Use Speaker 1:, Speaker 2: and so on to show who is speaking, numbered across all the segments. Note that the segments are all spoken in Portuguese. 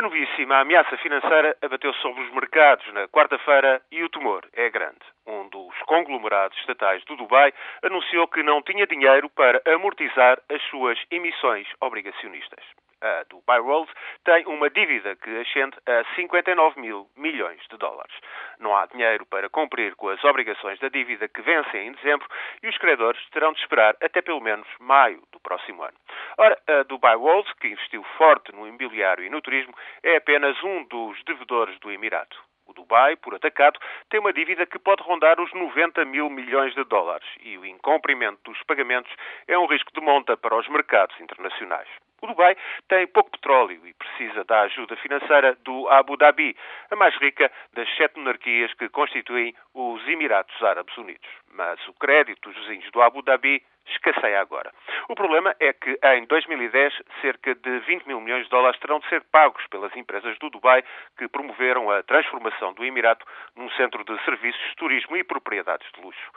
Speaker 1: A novíssima ameaça financeira abateu sobre os mercados na quarta-feira e o temor é grande. Um dos conglomerados estatais do Dubai anunciou que não tinha dinheiro para amortizar as suas emissões obrigacionistas a Dubai World, tem uma dívida que ascende a 59 mil milhões de dólares. Não há dinheiro para cumprir com as obrigações da dívida que vencem em dezembro e os credores terão de esperar até pelo menos maio do próximo ano. Ora, a Dubai World, que investiu forte no imobiliário e no turismo, é apenas um dos devedores do Emirato. O Dubai, por atacado, tem uma dívida que pode rondar os 90 mil milhões de dólares e o incumprimento dos pagamentos é um risco de monta para os mercados internacionais. O Dubai tem pouco petróleo e precisa da ajuda financeira do Abu Dhabi, a mais rica das sete monarquias que constituem os Emiratos Árabes Unidos. Mas o crédito dos vizinhos do Abu Dhabi escasseia agora. O problema é que em 2010 cerca de 20 mil milhões de dólares terão de ser pagos pelas empresas do Dubai que promoveram a transformação do Emirato num centro de serviços, turismo e propriedades de luxo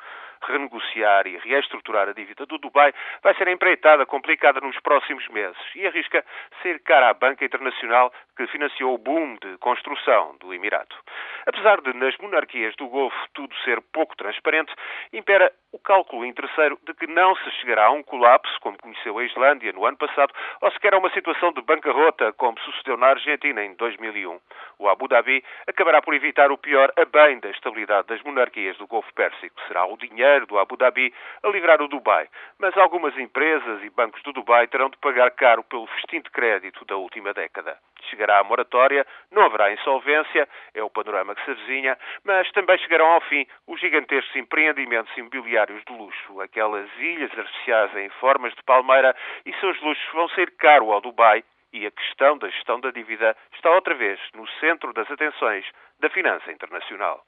Speaker 1: renegociar e reestruturar a dívida do Dubai vai ser empreitada complicada nos próximos meses e arrisca ser cara à banca internacional que financiou o boom de construção do Emirato. Apesar de nas monarquias do Golfo tudo ser pouco transparente, impera o cálculo interesseiro de que não se chegará a um colapso, como conheceu a Islândia no ano passado, ou sequer a uma situação de bancarrota, como sucedeu na Argentina em 2001. O Abu Dhabi acabará por evitar o pior a bem da estabilidade das monarquias do Golfo Pérsico. Será o dinheiro do Abu Dhabi a livrar o Dubai. Mas algumas empresas e bancos do Dubai terão de pagar caro pelo festim de crédito da última década. Chegará a moratória, não haverá insolvência, é o panorama que se avizinha, mas também chegarão ao fim os gigantescos empreendimentos imobiliários de luxo, aquelas ilhas artificiais em formas de palmeira, e seus luxos vão ser caro ao Dubai e a questão da gestão da dívida está outra vez no centro das atenções da finança internacional.